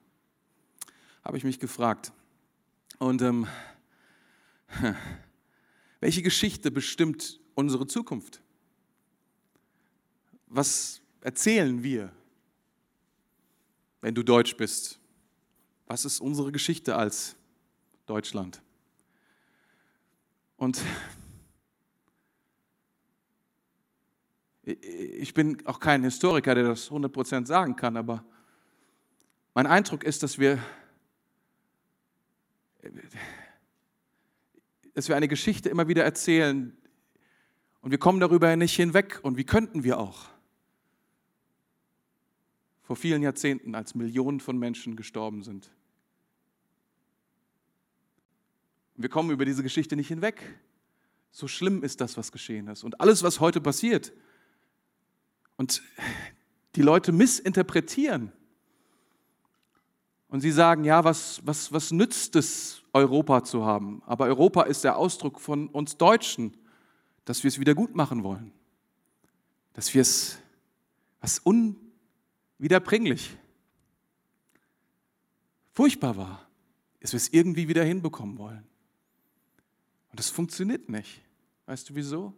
Habe ich mich gefragt. Und ähm, welche Geschichte bestimmt unsere Zukunft? Was erzählen wir, wenn du Deutsch bist? Was ist unsere Geschichte als Deutschland? Und ich bin auch kein Historiker, der das 100% sagen kann, aber mein Eindruck ist, dass wir dass wir eine Geschichte immer wieder erzählen und wir kommen darüber nicht hinweg und wie könnten wir auch? Vor vielen Jahrzehnten, als Millionen von Menschen gestorben sind. wir kommen über diese Geschichte nicht hinweg. So schlimm ist das, was geschehen ist. Und alles, was heute passiert. Und die Leute missinterpretieren und sie sagen, ja, was, was, was nützt es, Europa zu haben? Aber Europa ist der Ausdruck von uns Deutschen, dass wir es wieder gut machen wollen. Dass wir es, was unwiederbringlich, furchtbar war, dass wir es irgendwie wieder hinbekommen wollen. Und das funktioniert nicht. Weißt du wieso?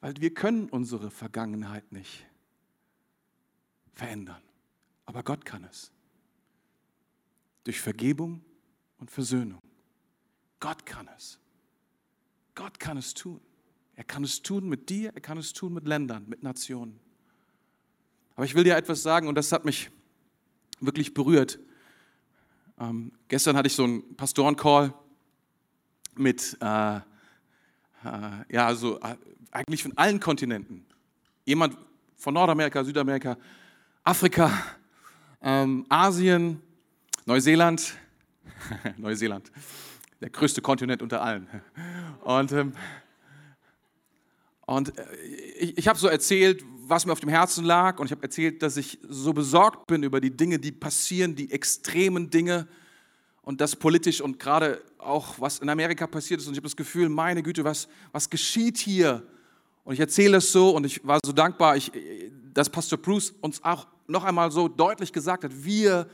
Weil wir können unsere Vergangenheit nicht verändern. Aber Gott kann es durch Vergebung und Versöhnung. Gott kann es. Gott kann es tun. Er kann es tun mit dir, er kann es tun mit Ländern, mit Nationen. Aber ich will dir etwas sagen und das hat mich wirklich berührt. Ähm, gestern hatte ich so einen Pastorencall mit, äh, äh, ja, also äh, eigentlich von allen Kontinenten. Jemand von Nordamerika, Südamerika, Afrika, ähm, Asien, Neuseeland, Neuseeland, der größte Kontinent unter allen. Und, ähm, und äh, ich, ich habe so erzählt, was mir auf dem Herzen lag und ich habe erzählt, dass ich so besorgt bin über die Dinge, die passieren, die extremen Dinge und das politisch und gerade auch, was in Amerika passiert ist. Und ich habe das Gefühl, meine Güte, was, was geschieht hier? Und ich erzähle es so und ich war so dankbar, ich, dass Pastor Bruce uns auch noch einmal so deutlich gesagt hat, wir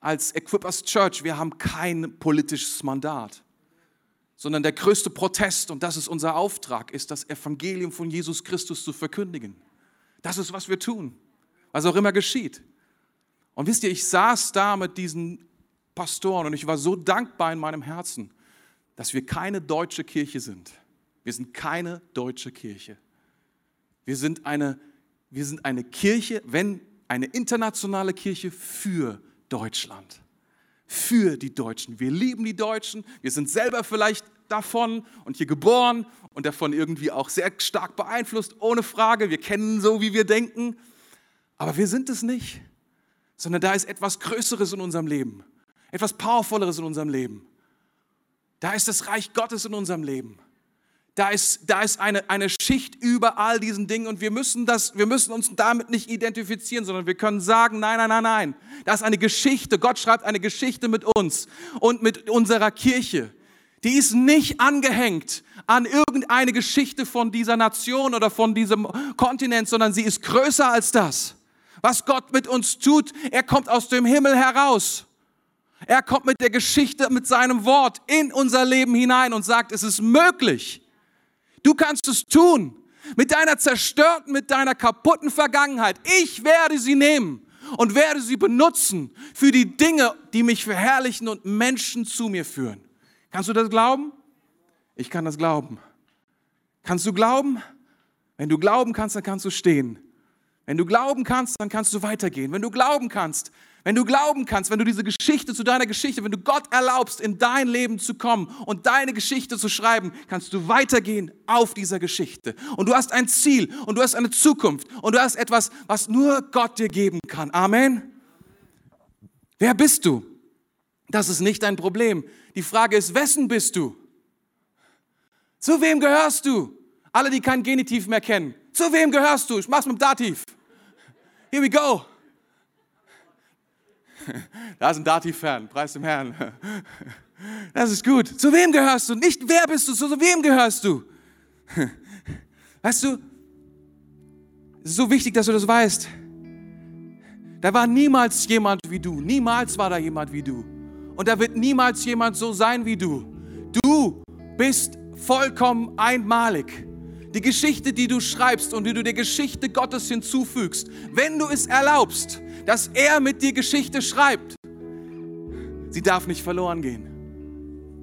als Equippers Church, wir haben kein politisches Mandat, sondern der größte Protest, und das ist unser Auftrag, ist das Evangelium von Jesus Christus zu verkündigen. Das ist, was wir tun, was auch immer geschieht. Und wisst ihr, ich saß da mit diesen Pastoren und ich war so dankbar in meinem Herzen, dass wir keine deutsche Kirche sind. Wir sind keine deutsche Kirche. Wir sind eine, wir sind eine Kirche, wenn eine internationale Kirche für Deutschland. Für die Deutschen. Wir lieben die Deutschen. Wir sind selber vielleicht davon und hier geboren und davon irgendwie auch sehr stark beeinflusst, ohne Frage. Wir kennen so, wie wir denken. Aber wir sind es nicht, sondern da ist etwas Größeres in unserem Leben, etwas Powervolleres in unserem Leben. Da ist das Reich Gottes in unserem Leben da ist, da ist eine, eine Schicht über all diesen Dingen und wir müssen, das, wir müssen uns damit nicht identifizieren, sondern wir können sagen, nein, nein, nein, nein. Da ist eine Geschichte. Gott schreibt eine Geschichte mit uns und mit unserer Kirche. Die ist nicht angehängt an irgendeine Geschichte von dieser Nation oder von diesem Kontinent, sondern sie ist größer als das. Was Gott mit uns tut, er kommt aus dem Himmel heraus. Er kommt mit der Geschichte, mit seinem Wort in unser Leben hinein und sagt, es ist möglich Du kannst es tun. mit deiner zerstörten, mit deiner kaputten Vergangenheit. Ich werde sie nehmen und werde sie benutzen für die Dinge, die mich verherrlichen und Menschen zu mir führen. Kannst du das glauben? Ich kann das glauben. Kannst du glauben? Wenn du glauben kannst, dann kannst du stehen. Wenn du glauben kannst, dann kannst du weitergehen. Wenn du glauben kannst, wenn du glauben kannst, wenn du diese Geschichte zu deiner Geschichte, wenn du Gott erlaubst, in dein Leben zu kommen und deine Geschichte zu schreiben, kannst du weitergehen auf dieser Geschichte. Und du hast ein Ziel und du hast eine Zukunft und du hast etwas, was nur Gott dir geben kann. Amen. Wer bist du? Das ist nicht dein Problem. Die Frage ist, wessen bist du? Zu wem gehörst du? Alle, die kein Genitiv mehr kennen. Zu wem gehörst du? Ich mach's mit dem Dativ. Here we go. Da ist ein Dativ-Fan, preis dem Herrn. Das ist gut. Zu wem gehörst du? Nicht wer bist du, zu wem gehörst du? Weißt du, es ist so wichtig, dass du das weißt. Da war niemals jemand wie du. Niemals war da jemand wie du. Und da wird niemals jemand so sein wie du. Du bist vollkommen einmalig. Die Geschichte, die du schreibst und die du der Geschichte Gottes hinzufügst, wenn du es erlaubst, dass er mit dir Geschichte schreibt. Sie darf nicht verloren gehen.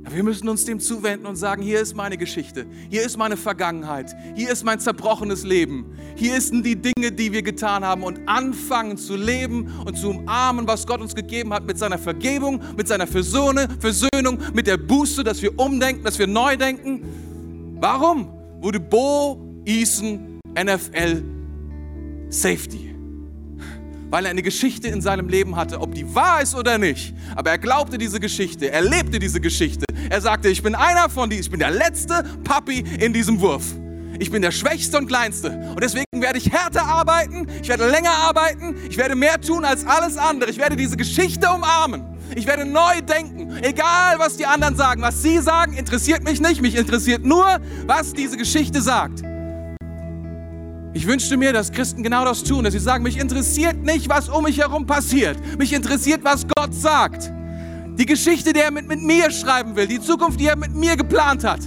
Wir müssen uns dem zuwenden und sagen, hier ist meine Geschichte, hier ist meine Vergangenheit, hier ist mein zerbrochenes Leben, hier sind die Dinge, die wir getan haben und anfangen zu leben und zu umarmen, was Gott uns gegeben hat mit seiner Vergebung, mit seiner Versöhne, Versöhnung, mit der Buße, dass wir umdenken, dass wir neu denken. Warum wurde Bo Eason NFL Safety? Weil er eine Geschichte in seinem Leben hatte, ob die wahr ist oder nicht. Aber er glaubte diese Geschichte, er lebte diese Geschichte. Er sagte, ich bin einer von die, ich bin der letzte Papi in diesem Wurf. Ich bin der Schwächste und Kleinste. Und deswegen werde ich härter arbeiten, ich werde länger arbeiten, ich werde mehr tun als alles andere. Ich werde diese Geschichte umarmen. Ich werde neu denken. Egal, was die anderen sagen. Was sie sagen, interessiert mich nicht. Mich interessiert nur, was diese Geschichte sagt. Ich wünschte mir, dass Christen genau das tun, dass sie sagen, mich interessiert nicht, was um mich herum passiert. Mich interessiert, was Gott sagt. Die Geschichte, die er mit, mit mir schreiben will, die Zukunft, die er mit mir geplant hat.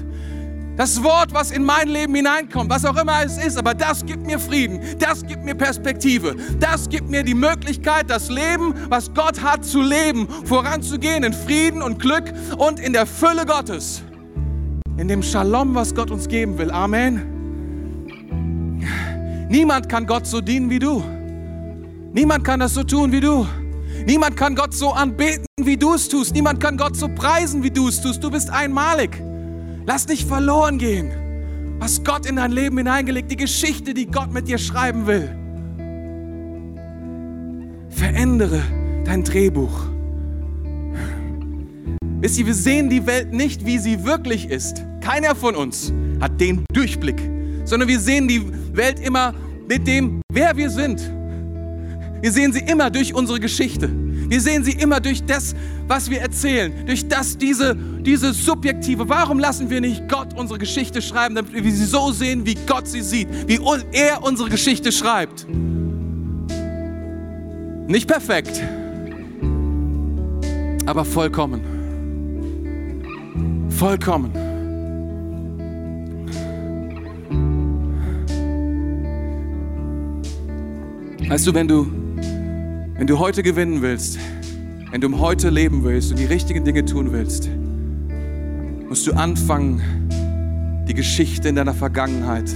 Das Wort, was in mein Leben hineinkommt, was auch immer es ist, aber das gibt mir Frieden, das gibt mir Perspektive, das gibt mir die Möglichkeit, das Leben, was Gott hat, zu leben, voranzugehen in Frieden und Glück und in der Fülle Gottes. In dem Shalom, was Gott uns geben will. Amen. Niemand kann Gott so dienen wie du. Niemand kann das so tun wie du. Niemand kann Gott so anbeten, wie du es tust. Niemand kann Gott so preisen, wie du es tust. Du bist einmalig. Lass nicht verloren gehen, was Gott in dein Leben hineingelegt, die Geschichte, die Gott mit dir schreiben will. Verändere dein Drehbuch. Wisst ihr, wir sehen die Welt nicht, wie sie wirklich ist. Keiner von uns hat den Durchblick, sondern wir sehen die Welt immer mit dem, wer wir sind. Wir sehen sie immer durch unsere Geschichte. Wir sehen sie immer durch das, was wir erzählen, durch das, diese, diese subjektive. Warum lassen wir nicht Gott unsere Geschichte schreiben, damit wir sie so sehen, wie Gott sie sieht, wie er unsere Geschichte schreibt? Nicht perfekt, aber vollkommen. Vollkommen. Weißt du, wenn du, wenn du heute gewinnen willst, wenn du Heute leben willst und die richtigen Dinge tun willst, musst du anfangen, die Geschichte in deiner Vergangenheit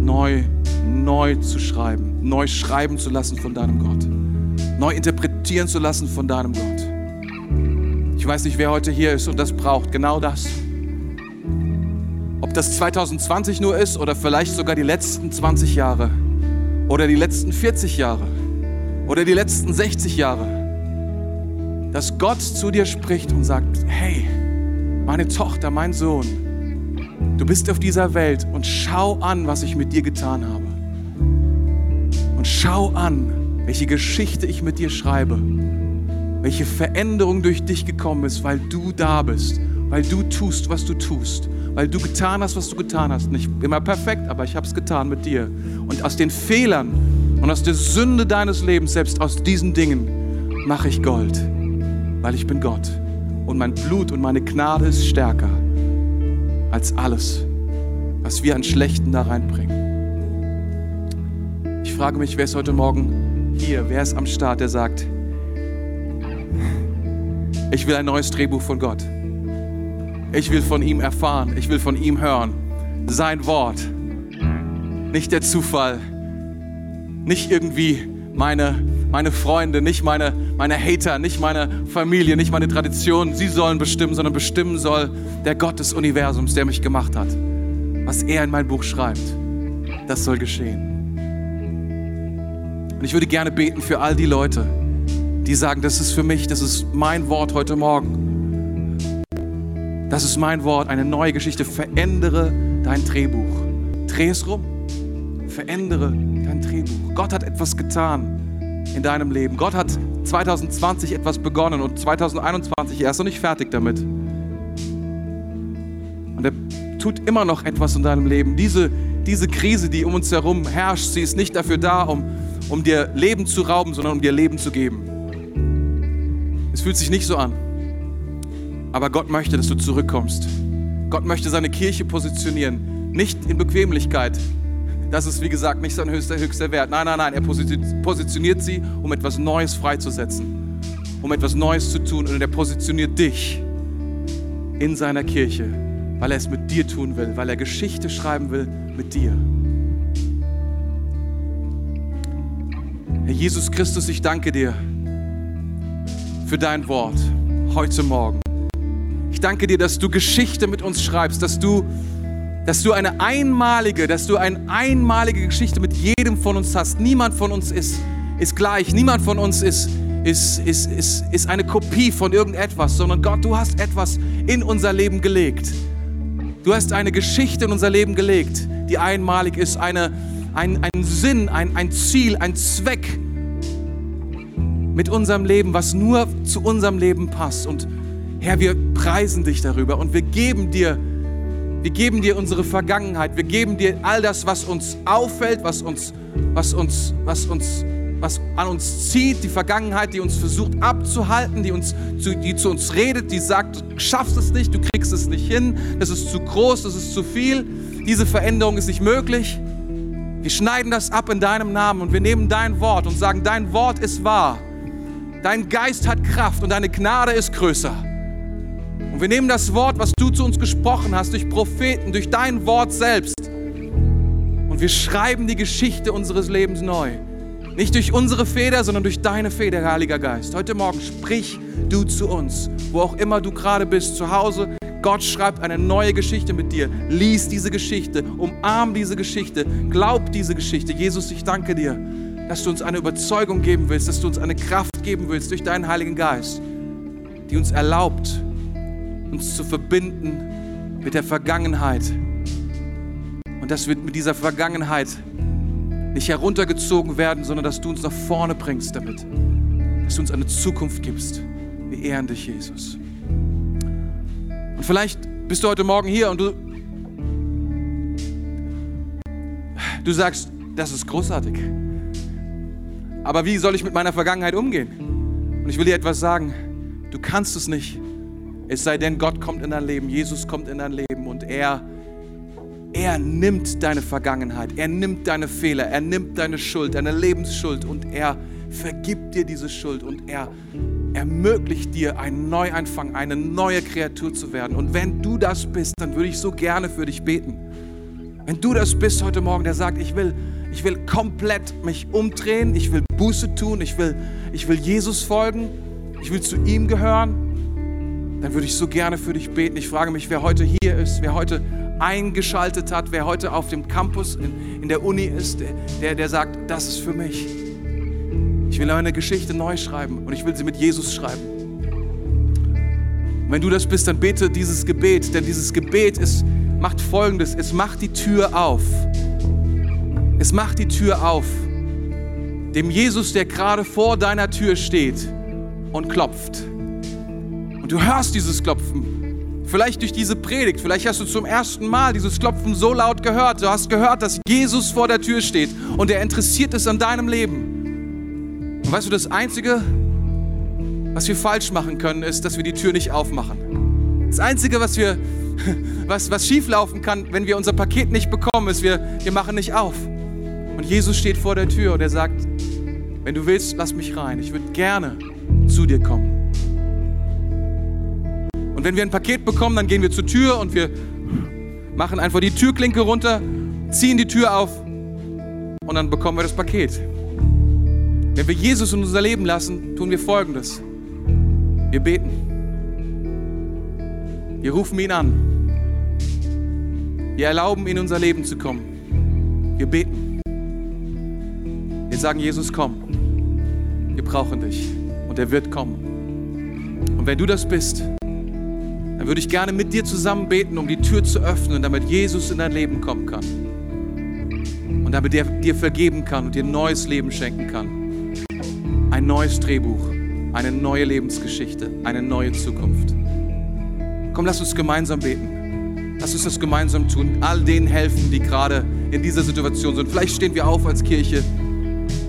neu, neu zu schreiben, neu schreiben zu lassen von deinem Gott, neu interpretieren zu lassen von deinem Gott. Ich weiß nicht, wer heute hier ist und das braucht, genau das. Ob das 2020 nur ist oder vielleicht sogar die letzten 20 Jahre oder die letzten 40 Jahre. Oder die letzten 60 Jahre, dass Gott zu dir spricht und sagt, hey, meine Tochter, mein Sohn, du bist auf dieser Welt und schau an, was ich mit dir getan habe. Und schau an, welche Geschichte ich mit dir schreibe, welche Veränderung durch dich gekommen ist, weil du da bist, weil du tust, was du tust weil du getan hast, was du getan hast. Nicht immer perfekt, aber ich habe es getan mit dir. Und aus den Fehlern und aus der Sünde deines Lebens, selbst aus diesen Dingen, mache ich Gold, weil ich bin Gott. Und mein Blut und meine Gnade ist stärker als alles, was wir an Schlechten da reinbringen. frage mich, wer ist heute Morgen hier? Wer ist am Start, der sagt, ich will ein neues Drehbuch von Gott. Ich will von ihm erfahren. Ich will von ihm hören. Sein Wort. Nicht der Zufall. Nicht irgendwie meine, meine Freunde, nicht meine, meine Hater, nicht meine Familie, nicht meine Tradition. Sie sollen bestimmen, sondern bestimmen soll der Gott des Universums, der mich gemacht hat. Was er in mein Buch schreibt, das soll geschehen. Und ich würde gerne beten für all die Leute, die sagen, das ist für mich, das ist mein Wort heute Morgen. Das ist mein Wort, eine neue Geschichte. Verändere dein Drehbuch. Dreh es rum. Verändere dein Drehbuch. Gott hat etwas getan in deinem Leben. Gott hat 2020 etwas begonnen und 2021 er ist noch nicht fertig damit. Und er tut immer noch etwas in deinem Leben. Diese, diese Krise, die um uns herum herrscht, sie ist nicht dafür da, um, um dir Leben zu rauben, sondern um dir Leben zu geben. Es fühlt sich nicht so an. Aber Gott möchte, dass du zurückkommst. Gott möchte seine Kirche positionieren. Nicht in Bequemlichkeit. Das ist, wie gesagt, nicht sein höchster, höchster Wert. Nein, nein, nein. Er positioniert sie, um etwas Neues freizusetzen. Um etwas Neues zu tun. Und er positioniert dich in seiner Kirche, weil er es mit dir tun will, weil er Geschichte schreiben will mit dir. Herr Jesus Christus, ich danke dir für dein Wort heute Morgen. Ich danke dir, dass du Geschichte mit uns schreibst, dass du, dass du eine einmalige, dass du eine einmalige Geschichte mit jedem von uns hast. Niemand von uns ist, ist gleich, niemand von uns ist, ist, ist, ist, ist eine Kopie von irgendetwas, sondern Gott, du hast etwas in unser Leben gelegt. Du hast eine Geschichte in unser Leben gelegt, die einmalig ist, eine, ein, ein Sinn, ein, ein Ziel, ein Zweck, mit unserem Leben, was nur zu unserem Leben passt. Und Herr, wir preisen dich darüber und wir geben dir, wir geben dir unsere Vergangenheit, wir geben dir all das, was uns auffällt, was uns, was uns, was uns, was an uns zieht, die Vergangenheit, die uns versucht abzuhalten, die uns, die zu uns redet, die sagt, du schaffst es nicht, du kriegst es nicht hin, das ist zu groß, das ist zu viel, diese Veränderung ist nicht möglich. Wir schneiden das ab in deinem Namen und wir nehmen dein Wort und sagen, dein Wort ist wahr. Dein Geist hat Kraft und deine Gnade ist größer. Und wir nehmen das Wort, was du zu uns gesprochen hast, durch Propheten, durch dein Wort selbst. Und wir schreiben die Geschichte unseres Lebens neu. Nicht durch unsere Feder, sondern durch deine Feder, Heiliger Geist. Heute Morgen sprich du zu uns, wo auch immer du gerade bist, zu Hause. Gott schreibt eine neue Geschichte mit dir. Lies diese Geschichte, umarm diese Geschichte, glaub diese Geschichte. Jesus, ich danke dir, dass du uns eine Überzeugung geben willst, dass du uns eine Kraft geben willst durch deinen Heiligen Geist, die uns erlaubt, uns zu verbinden mit der Vergangenheit. Und dass wir mit dieser Vergangenheit nicht heruntergezogen werden, sondern dass du uns nach vorne bringst damit. Dass du uns eine Zukunft gibst. Wir ehren dich, Jesus. Und vielleicht bist du heute Morgen hier und du, du sagst, das ist großartig. Aber wie soll ich mit meiner Vergangenheit umgehen? Und ich will dir etwas sagen. Du kannst es nicht. Es sei denn, Gott kommt in dein Leben, Jesus kommt in dein Leben und er, er nimmt deine Vergangenheit, er nimmt deine Fehler, er nimmt deine Schuld, deine Lebensschuld und er vergibt dir diese Schuld und er ermöglicht dir einen Neuanfang, eine neue Kreatur zu werden. Und wenn du das bist, dann würde ich so gerne für dich beten. Wenn du das bist heute Morgen, der sagt, ich will ich will komplett mich umdrehen. Ich will Buße tun. Ich will, ich will Jesus folgen. Ich will zu ihm gehören. Dann würde ich so gerne für dich beten. Ich frage mich, wer heute hier ist, wer heute eingeschaltet hat, wer heute auf dem Campus in, in der Uni ist, der, der sagt, das ist für mich. Ich will meine Geschichte neu schreiben und ich will sie mit Jesus schreiben. Und wenn du das bist, dann bete dieses Gebet, denn dieses Gebet ist, macht Folgendes, es macht die Tür auf es macht die Tür auf. Dem Jesus, der gerade vor deiner Tür steht und klopft. Du hörst dieses Klopfen. Vielleicht durch diese Predigt, vielleicht hast du zum ersten Mal dieses Klopfen so laut gehört. Du hast gehört, dass Jesus vor der Tür steht und er interessiert ist an deinem Leben. Und weißt du, das Einzige, was wir falsch machen können, ist, dass wir die Tür nicht aufmachen. Das Einzige, was wir, was, was schieflaufen kann, wenn wir unser Paket nicht bekommen, ist, wir, wir machen nicht auf. Und Jesus steht vor der Tür und er sagt, wenn du willst, lass mich rein. Ich würde gerne zu dir kommen. Und wenn wir ein Paket bekommen, dann gehen wir zur Tür und wir machen einfach die Türklinke runter, ziehen die Tür auf und dann bekommen wir das Paket. Wenn wir Jesus in unser Leben lassen, tun wir Folgendes. Wir beten. Wir rufen ihn an. Wir erlauben in unser Leben zu kommen. Wir beten. Wir sagen, Jesus, komm. Wir brauchen dich. Und er wird kommen. Und wenn du das bist, dann würde ich gerne mit dir zusammen beten, um die Tür zu öffnen, damit Jesus in dein Leben kommen kann. Und damit er dir vergeben kann und dir ein neues Leben schenken kann. Ein neues Drehbuch, eine neue Lebensgeschichte, eine neue Zukunft. Komm, lass uns gemeinsam beten. Lass uns das gemeinsam tun. All denen helfen, die gerade in dieser Situation sind. Vielleicht stehen wir auf als Kirche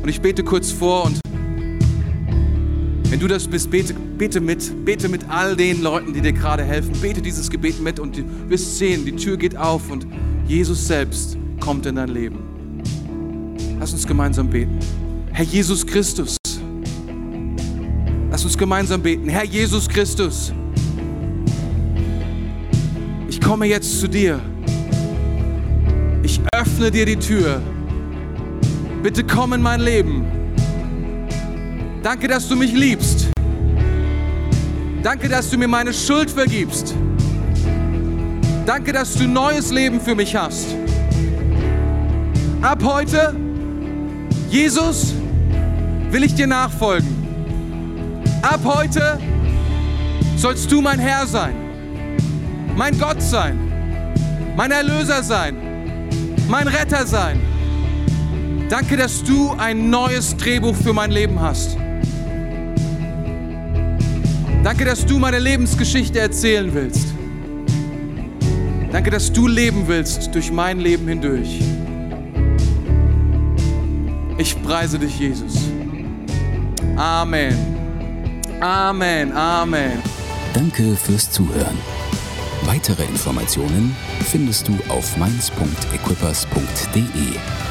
und ich bete kurz vor und wenn du das bist, bete, bete mit. Bete mit all den Leuten, die dir gerade helfen. Bete dieses Gebet mit und du wirst sehen, die Tür geht auf und Jesus selbst kommt in dein Leben. Lass uns gemeinsam beten. Herr Jesus Christus. Lass uns gemeinsam beten. Herr Jesus Christus. Ich komme jetzt zu dir. Ich öffne dir die Tür. Bitte komm in mein Leben. Danke, dass du mich liebst. Danke, dass du mir meine Schuld vergibst. Danke, dass du neues Leben für mich hast. Ab heute, Jesus, will ich dir nachfolgen. Ab heute sollst du mein Herr sein, mein Gott sein, mein Erlöser sein, mein Retter sein. Danke, dass du ein neues Drehbuch für mein Leben hast. Danke, dass du meine Lebensgeschichte erzählen willst. Danke, dass du leben willst durch mein Leben hindurch. Ich preise dich, Jesus. Amen. Amen. Amen. Danke fürs Zuhören. Weitere Informationen findest du auf mainz.equippers.de.